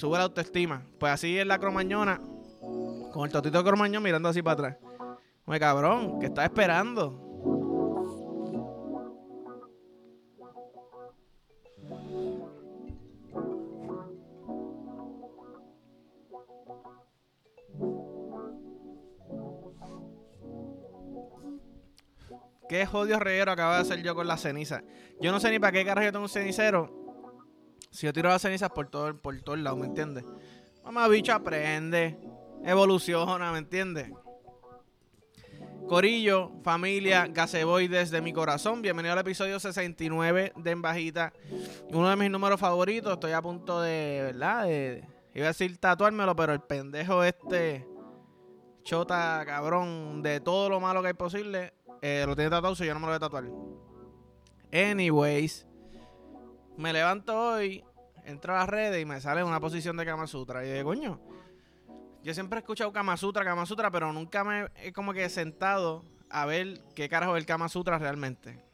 sube la autoestima. Pues así es la cromañona, con el totito cromañón mirando así para atrás. Oye, cabrón, ¿qué estás esperando? ¿Qué jodido reguero acaba de hacer yo con la ceniza? Yo no sé ni para qué carajo yo tengo un cenicero. Si yo tiro las cenizas por todo, por todos lados, ¿me entiendes? Mamá bicho aprende, evoluciona, ¿me entiendes? Corillo, familia, Gaseboy desde mi corazón. Bienvenido al episodio 69 de En Bajita. Uno de mis números favoritos. Estoy a punto de, ¿verdad? De, iba a decir tatuármelo, pero el pendejo este, chota, cabrón, de todo lo malo que hay posible, eh, lo tiene tatuado, so yo no me lo voy a tatuar. Anyways, me levanto hoy, entro a las redes y me sale una posición de Kama Sutra. Y yo coño, yo siempre he escuchado Kama Sutra, Kama Sutra, pero nunca me he como que sentado a ver qué carajo es el Kama Sutra realmente.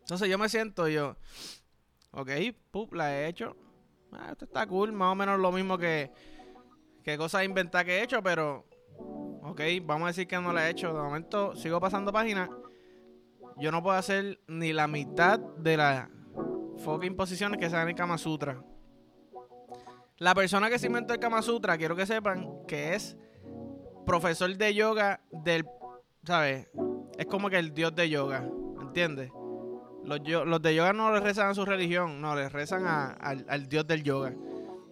Entonces yo me siento yo, ok, pup, la he hecho. Ah, esto está cool, más o menos lo mismo que, que cosas inventadas que he hecho, pero ok, vamos a decir que no la he hecho. De momento sigo pasando páginas. Yo no puedo hacer ni la mitad de las fucking posiciones que se dan en Kama Sutra. La persona que se inventó el Kama Sutra, quiero que sepan que es profesor de yoga del, ¿sabes? Es como que el dios de yoga, ¿entiendes? Los, los de yoga no le rezan a su religión, no, le rezan a- al, al dios del yoga.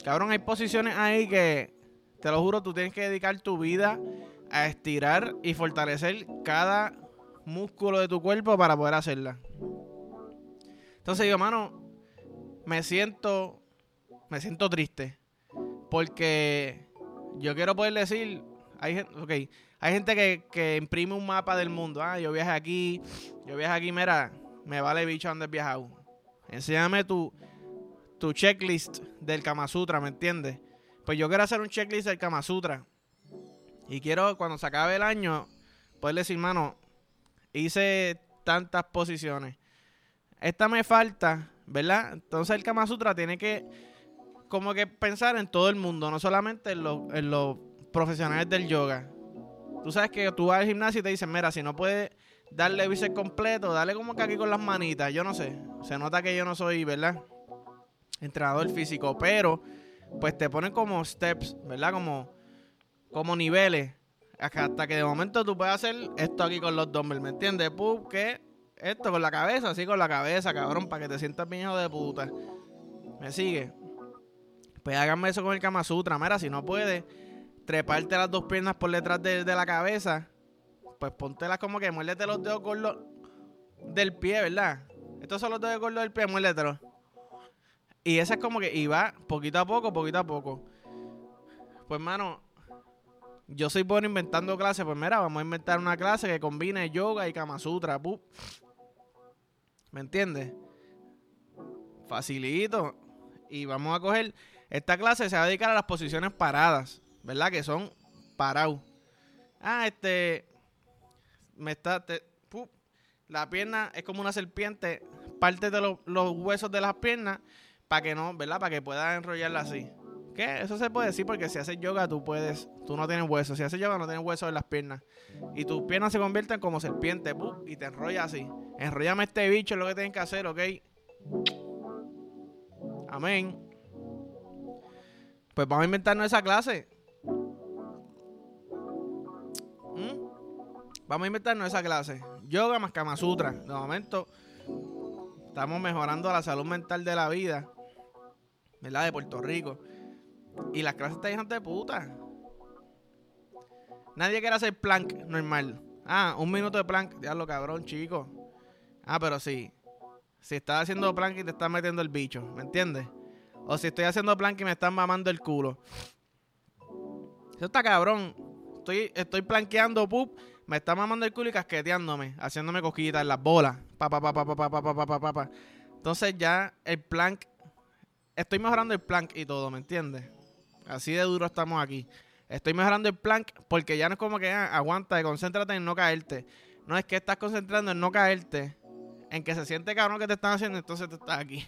Cabrón, hay posiciones ahí que, te lo juro, tú tienes que dedicar tu vida a estirar y fortalecer cada músculo de tu cuerpo para poder hacerla. Entonces yo, mano, me siento, me siento triste. Porque yo quiero poder decir, hay gente, ok, hay gente que, que imprime un mapa del mundo. Ah, yo viajé aquí, yo viajé aquí, mira, me vale bicho donde he viajado. Enséñame tu, tu checklist del Kama Sutra, ¿me entiendes? Pues yo quiero hacer un checklist del Kama Sutra. Y quiero, cuando se acabe el año, poder decir, mano, hice tantas posiciones. Esta me falta, ¿verdad? Entonces el Kama Sutra tiene que como que pensar en todo el mundo, no solamente en en los profesionales del yoga. Tú sabes que tú vas al gimnasio y te dicen, mira, si no puedes darle bíceps completo, dale como que aquí con las manitas. Yo no sé. Se nota que yo no soy, ¿verdad? Entrenador físico, pero pues te ponen como steps, ¿verdad? Como, como niveles. Hasta que de momento tú puedes hacer esto aquí con los dumbbells, ¿me entiendes? Pup, que esto con la cabeza, así con la cabeza, cabrón, para que te sientas bien hijo de puta. ¿Me sigue? Pues háganme eso con el Kama Sutra. Mira, si no puedes treparte las dos piernas por detrás de, de la cabeza, pues póntelas como que muérdete los dedos gordos del pie, ¿verdad? Estos son los dedos gordos del pie, muérdetelos. Y esa es como que, y va poquito a poco, poquito a poco. Pues, mano, yo soy bueno inventando clases. Pues, mira, vamos a inventar una clase que combine yoga y Kama Sutra. pup. ¿Me entiendes? Facilito. Y vamos a coger. Esta clase se va a dedicar a las posiciones paradas, ¿verdad? Que son parados. Ah, este. Me está. te- la pierna es como una serpiente. Parte de los, huesos de las piernas para que no, ¿verdad? Para que puedas enrollarla así. ¿Qué? Eso se puede decir porque si haces yoga tú puedes, tú no tienes huesos. Si haces yoga no tienes huesos en las piernas. Y tus piernas se convierten como serpiente, ¡pup! y te enrollas así. Enrollame este bicho, es lo que tienes que hacer, ¿ok? Amén. Pues vamos a inventarnos esa clase. ¿Mm? Vamos a inventarnos esa clase. Yoga más Kama Sutra. De momento, estamos mejorando la salud mental de la vida. ¿Verdad? De Puerto Rico. Y las clases están hijas de puta. Nadie quiere hacer plank normal. Ah, un minuto de plank. Diablo, cabrón, chico. Ah, pero sí. Si estás haciendo plank y te estás metiendo el bicho, ¿me entiendes? O si estoy haciendo plank y me están mamando el culo. Eso está cabrón. Estoy, estoy planqueando, pup. Me está mamando el culo y casqueteándome. Haciéndome cosquillitas en las bolas. Pa, pa, pa, pa, pa, pa, pa, pa, pa, pa. Entonces ya el plank. Estoy mejorando el plank y todo, ¿me entiendes? Así de duro estamos aquí. Estoy mejorando el plank porque ya no es como que ah, aguanta, concéntrate en no caerte. No es que estás concentrando en no caerte, en que se siente cabrón que te están haciendo, entonces tú estás aquí.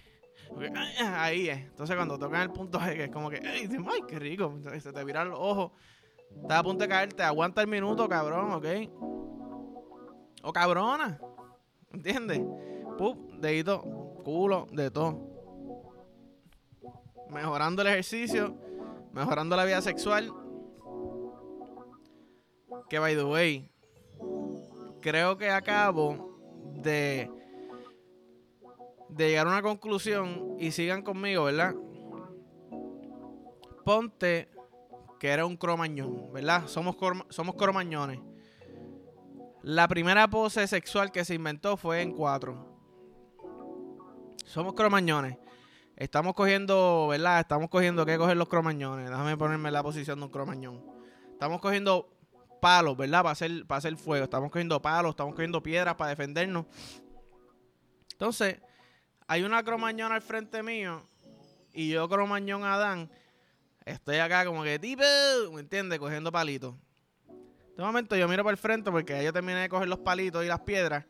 Ahí es. Entonces cuando tocan el punto G, que es como que, ay, qué rico. se te viran los ojos. Estás a punto de caerte. Aguanta el minuto, cabrón, ¿ok? O cabrona. ¿Entiendes? Pup, dedito, culo, de todo. Mejorando el ejercicio, mejorando la vida sexual. Que by the way, creo que acabo de de llegar a una conclusión y sigan conmigo, ¿verdad? Ponte que era un cromañón, ¿verdad? Somos, somos cromañones. La primera pose sexual que se inventó fue en cuatro. Somos cromañones. Estamos cogiendo, ¿verdad? Estamos cogiendo qué coger los cromañones. Déjame ponerme la posición de un cromañón. Estamos cogiendo palos, ¿verdad? Para hacer, para hacer fuego. Estamos cogiendo palos, estamos cogiendo piedras para defendernos. Entonces, hay una cromañón al frente mío y yo cromañón Adán. Estoy acá como que tipo, ¿me entiendes? Cogiendo palitos. De momento yo miro para el frente porque yo terminé de coger los palitos y las piedras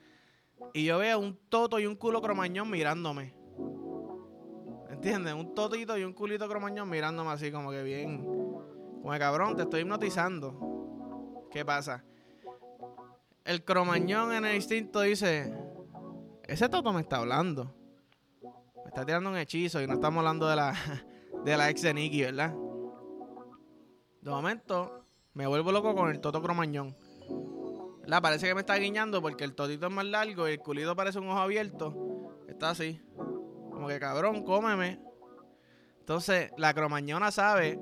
y yo veo un toto y un culo cromañón mirándome. ¿Entiendes? Un totito y un culito cromañón mirándome así como que bien. Como que cabrón, te estoy hipnotizando. ¿Qué pasa? El cromañón en el instinto dice, ese toto me está hablando está tirando un hechizo y no estamos hablando de la, de la ex de Nicky, ¿verdad? De momento, me vuelvo loco con el Toto Cromañón. ¿Verdad? Parece que me está guiñando porque el totito es más largo y el culito parece un ojo abierto. Está así. Como que cabrón, cómeme. Entonces, la cromañona sabe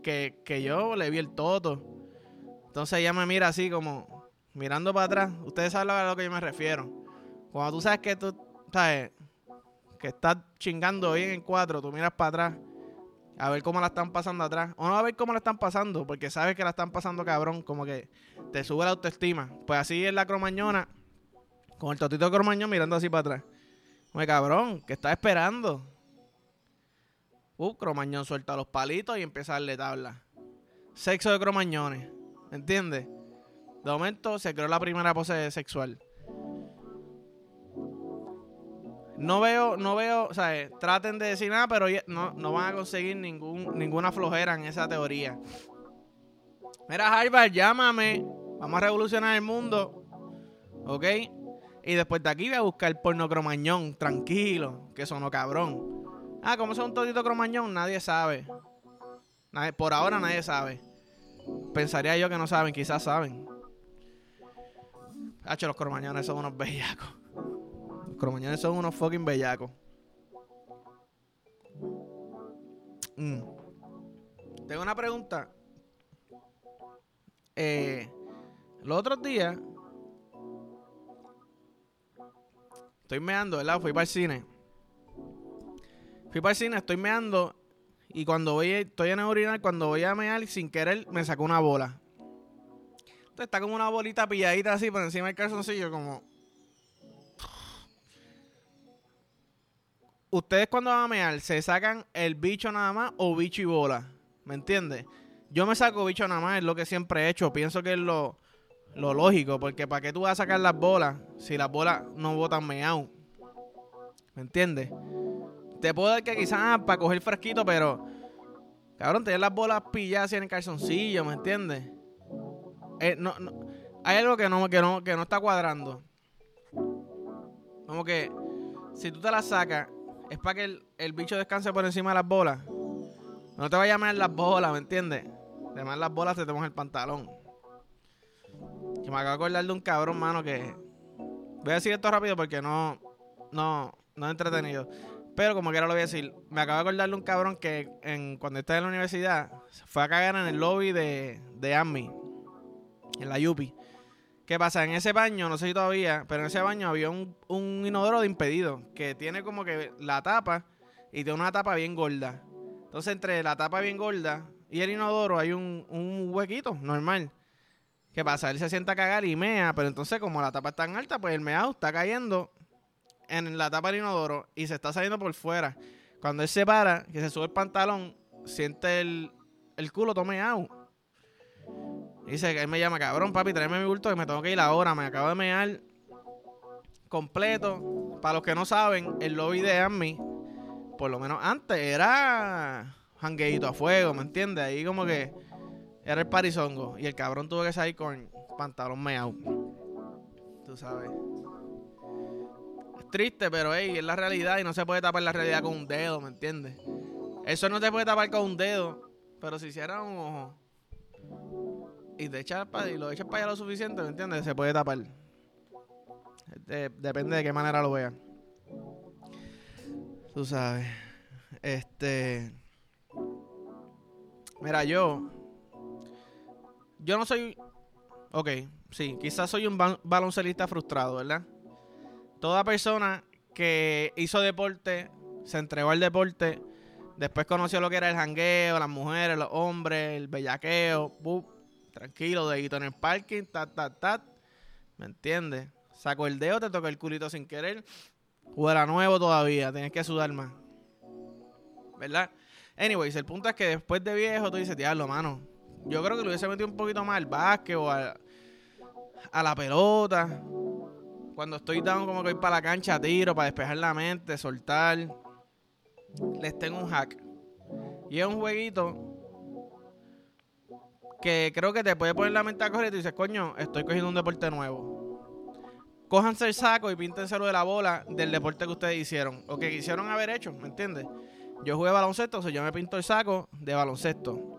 que, que yo le vi el toto. Entonces ella me mira así como mirando para atrás. Ustedes saben a lo que yo me refiero. Cuando tú sabes que tú, sabes, que estás chingando bien en cuatro, tú miras para atrás a ver cómo la están pasando atrás. O no a ver cómo la están pasando, porque sabes que la están pasando cabrón, como que te sube la autoestima. Pues así es la cromañona, con el totito cromañón mirando así para atrás. Oye, cabrón, ¿qué estás esperando? Uh, cromañón suelta los palitos y empieza a darle tabla. Sexo de cromañones, ¿entiendes? De momento se creó la primera pose sexual. No veo, no veo, o sea, traten de decir nada, pero no, no van a conseguir ninguna flojera en esa teoría. Mira, Harvard, llámame. Vamos a revolucionar el mundo. ¿Ok? Y después de aquí voy a buscar porno cromañón, tranquilo, que sonó cabrón. Ah, ¿cómo es un todito cromañón? Nadie sabe. por ahora nadie sabe. Pensaría yo que no saben, quizás saben. Hacho, los cromañones son unos bellacos. Los cromañones son unos fucking bellacos. Mm. Tengo una pregunta. Eh, los otros días estoy meando, ¿verdad? Fui para el cine. Fui para el cine, estoy meando y cuando voy, estoy en el urinal, cuando voy a mear, sin querer, me sacó una bola. Entonces está como una bolita pilladita así por encima del calzoncillo, como ustedes cuando van a mear, ¿se sacan el bicho nada más o bicho y bola? ¿Me entiendes? Yo me saco bicho nada más, es lo que siempre he hecho. Pienso que es lo, lógico, porque ¿para qué tú vas a sacar las bolas si las bolas no botan meao? ¿Me entiendes? Te puedo dar que quizás ah, para coger fresquito, pero cabrón, tener las bolas pilladas en el calzoncillo, ¿me entiendes? Eh, no, hay algo que no, que, no, que no está cuadrando. Como que si tú te las sacas es para que el, bicho descanse por encima de las bolas. No te vayas a meter las bolas, ¿me entiendes? Además las bolas te tenemos el pantalón. Que me acabo de acordar de un cabrón, mano, que... Voy a decir esto rápido porque no... No, no es entretenido. Pero como quiera lo voy a decir. Me acabo de acordar de un cabrón que en, cuando estaba en la universidad fue a cagar en el lobby de, de AMI. En la Yupi. ¿Qué pasa? En ese baño, no sé si todavía, pero en ese baño había un, inodoro de impedido que tiene como que la tapa y tiene una tapa bien gorda. Entonces, entre la tapa bien gorda y el inodoro hay un, un huequito normal. ¿Qué pasa? Él se sienta a cagar y mea, pero entonces, como la tapa es tan alta, pues el meado está cayendo en la tapa del inodoro y se está saliendo por fuera. Cuando él se para, que se sube el pantalón, siente el, el culo tomeado Dice que él me llama, cabrón, papi, tráeme mi bulto que me tengo que ir ahora. Me acabo de mear completo. Para los que no saben, el lobby de AMI por lo menos antes, era jangueito a fuego, ¿me entiendes? Ahí como que era el parizongo. Y el cabrón tuvo que salir con pantalón meao. Tú sabes. Es triste, pero hey, es la realidad y no se puede tapar la realidad con un dedo, ¿me entiendes? Eso no te puede tapar con un dedo. Pero si hiciera un ojo y, te echas y lo echas para allá lo suficiente, ¿me entiendes? Se puede tapar. depende de qué manera lo veas. Tú sabes. Este. Mira, yo. Yo no soy. Ok, sí, quizás soy un baloncelista frustrado, ¿verdad? Toda persona que hizo deporte, se entregó al deporte, después conoció lo que era el jangueo, las mujeres, los hombres, el bellaqueo, tranquilo, dedito en el parking, tat, tat, tat. ¿Me entiendes? Saco el dedo, te toca el culito sin querer. Juega nuevo todavía, tienes que sudar más. ¿Verdad? Anyways, el punto es que después de viejo tú dices, diablo, mano. Yo creo que lo hubiese metido un poquito más al básquet o a, la pelota. Cuando estoy down, como que voy para la cancha, tiro para despejar la mente, soltar. Les tengo un hack. Y es un jueguito que creo que te puede poner la mente a correr y tú dices, coño, estoy cogiendo un deporte nuevo. Cójanse el saco y píntenselo de la bola del deporte que ustedes hicieron o que quisieron haber hecho, ¿me entiendes? Yo jugué baloncesto, o sea, yo me pinto el saco de baloncesto.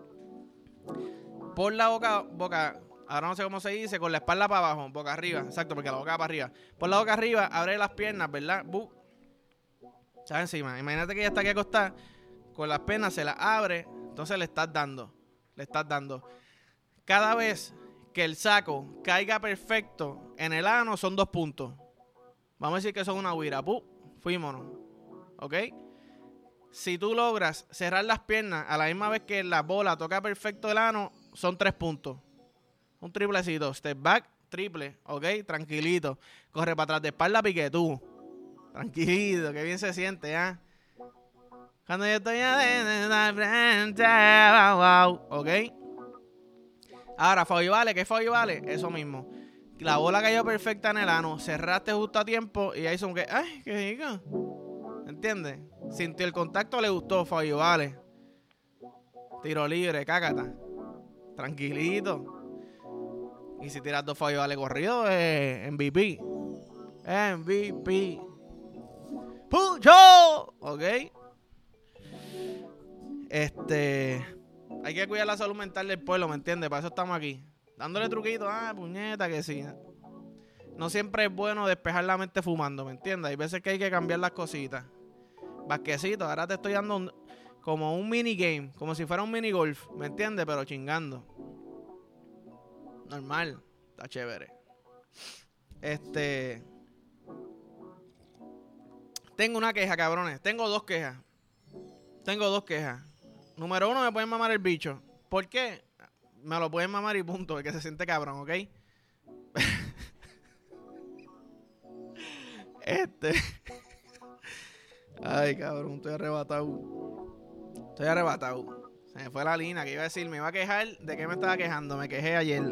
Por la boca, boca, ahora no sé cómo se dice, con la espalda para abajo, boca arriba, exacto, porque la boca para arriba. Por la boca arriba, abre las piernas, ¿verdad? Bu. Está encima. Imagínate que ella está aquí acostada, con las piernas se las abre, entonces le estás dando, le estás dando. Cada vez que el saco caiga perfecto en el ano, son dos puntos. Vamos a decir que son una huira. ¡Pum! Fuímonos. ¿Ok? Si tú logras cerrar las piernas a la misma vez que la bola toca perfecto el ano, son tres puntos. Un triplecito. Step back, triple. ¿Ok? Tranquilito. Corre para atrás de espalda, pique tú. Tranquilito, que bien se siente, ¿ah? Cuando yo estoy adentro, frente, wow, ¿ok? Ahora, Fabi Vale, ¿qué Fabi Vale? Eso mismo. La bola cayó perfecta en el ano, cerraste justo a tiempo y ahí son que, ay, qué rico. ¿Entiendes? Sintió el contacto, le gustó, Fabio Vale. Tiro libre, cácata. Tranquilito. Y si tiras dos Fabio Vale corrido, es MVP. MVP. ¡Pucho! ¿Ok? Este. Hay que cuidar la salud mental del pueblo, ¿me entiendes? Para eso estamos aquí. Dándole truquitos, ah, puñeta, que sí. No siempre es bueno despejar la mente fumando, ¿me entiendes? Hay veces que hay que cambiar las cositas basquecito, ahora te estoy dando como un minigame, como si fuera un mini golf, ¿me entiendes? Pero chingando. Normal, está chévere. Este. Tengo una queja, cabrones. Tengo dos quejas. Tengo dos quejas. Número uno, me pueden mamar el bicho. ¿Por qué? Me lo pueden mamar y punto, el que se siente cabrón, ¿ok? este. Ay, cabrón, estoy arrebatado. Estoy arrebatado. Se me fue la línea que iba a decir, me iba a quejar. ¿De qué me estaba quejando? Me quejé ayer.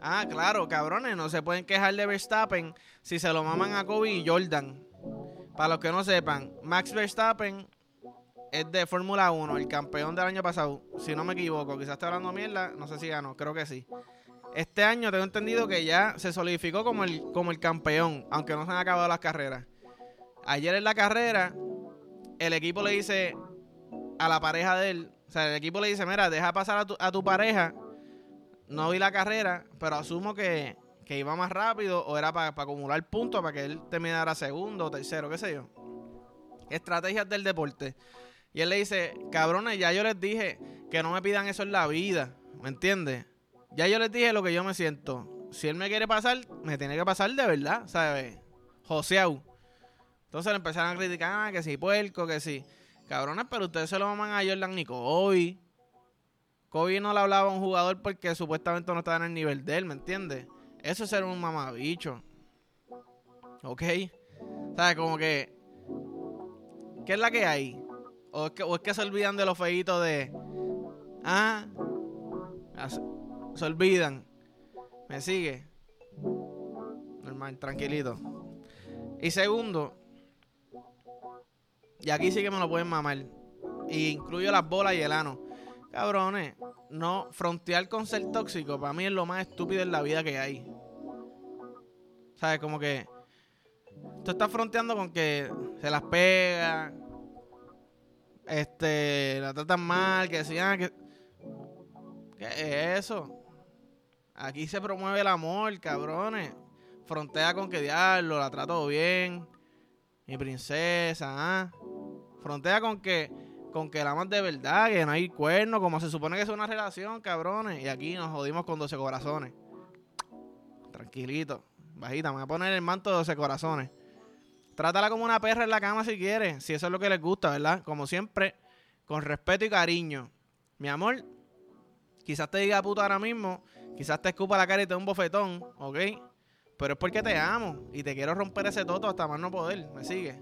Ah, claro, cabrones, no se pueden quejar de Verstappen si se lo maman a Kobe y Jordan. Para los que no sepan, Max Verstappen es de Fórmula 1, el campeón del año pasado. Si no me equivoco, quizás esté hablando mierda, no sé si ganó, creo que sí. Este año tengo entendido que ya se solidificó como el, como el campeón, aunque no se han acabado las carreras. Ayer en la carrera, el equipo le dice a la pareja de él, o sea, el equipo le dice, mira, deja pasar a tu, pareja. No vi la carrera, pero asumo que, iba más rápido o era para acumular puntos para que él terminara segundo o tercero, qué sé yo. Estrategias del deporte. Y él le dice, cabrones, ya yo les dije que no me pidan eso en la vida, ¿me entiendes? Ya yo les dije lo que yo me siento. Si él me quiere pasar, me tiene que pasar de verdad, ¿sabes? Joseau. Entonces le empezaron a criticar, ah, que sí, puerco, que sí. Cabrones, pero ustedes se lo maman a Jordan y Kobe. Kobe no le hablaba a un jugador porque supuestamente no estaba en el nivel de él, ¿me entiendes? Eso es ser un mamabicho. ¿Ok? ¿Sabes? Como que... ¿Qué es la que hay? ¿O es que, o es que se olvidan de los feitos de... Ah... Se olvidan. ¿Me sigue? Normal, tranquilito. Y segundo, Y aquí sí que me lo pueden mamar. Y incluyo las bolas y el ano. Cabrones, no, frontear con ser tóxico para mí es lo más estúpido en la vida que hay. ¿Sabes? Como que tú estás fronteando con que se las pega, este, la tratan mal, que decían que... ¿Qué es eso? Aquí se promueve el amor, cabrones. Frontea con que diablo, la trato bien. Mi princesa, ¿ah? Frontea con que con que la amas de verdad, que no hay cuerno, como se supone que es una relación, cabrones. Y aquí nos jodimos con 12 corazones. Tranquilito. Bajita, me voy a poner el manto de 12 corazones. Trátala como una perra en la cama si quieres, si eso es lo que les gusta, ¿verdad? Como siempre, con respeto y cariño. Mi amor, quizás te diga puta ahora mismo, quizás te escupa la cara y te dé un bofetón, ¿ok? Pero es porque te amo y te quiero romper ese toto hasta más no poder. ¿Me sigue?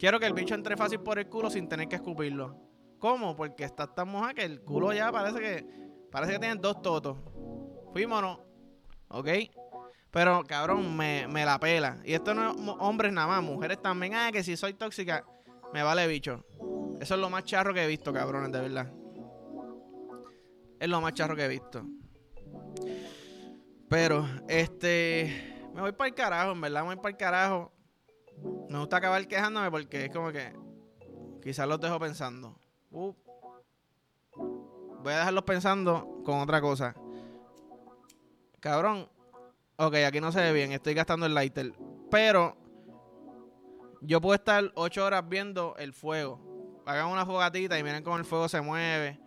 Quiero que el bicho entre fácil por el culo sin tener que escupirlo. ¿Cómo? Porque está tan moja que el culo ya parece que parece que tiene dos totos. Fuímonos. ¿Ok? Pero, cabrón, me, la pela. Y esto no es hombres nada más, mujeres también. Ah, que si soy tóxica, me vale bicho. Eso es lo más charro que he visto, cabrones, de verdad. Es lo más charro que he visto. Pero, este. Me voy para el carajo, en verdad, me voy para el carajo. Me gusta acabar quejándome porque es como que. Quizás los dejo pensando. Voy a dejarlos pensando con otra cosa. Cabrón, Ok, aquí no se ve bien, estoy gastando el lighter. Pero yo puedo estar ocho horas viendo el fuego. Hagan una fogatita y miren cómo el fuego se mueve.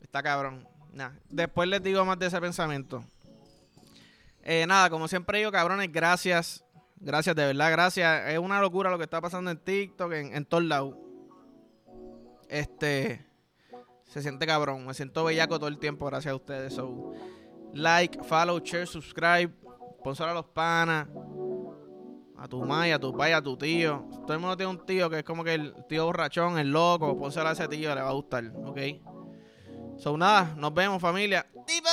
Está cabrón. Después les digo más de ese pensamiento. Eh, nada, como siempre digo, cabrones, gracias. Gracias, de verdad, gracias. Es una locura lo que está pasando en TikTok, en, en todos lados. Este. Se siente cabrón. Me siento bellaco todo el tiempo, gracias a ustedes. So, like, follow, share, subscribe, sponsor a los panas, a tu maya, a tu pai, a tu tío. Todo el mundo tiene un tío que es como que el tío borrachón, el loco, sponsor a ese tío, le va a gustar, ¿ok? So nada, nos vemos familia. ¡Tipo!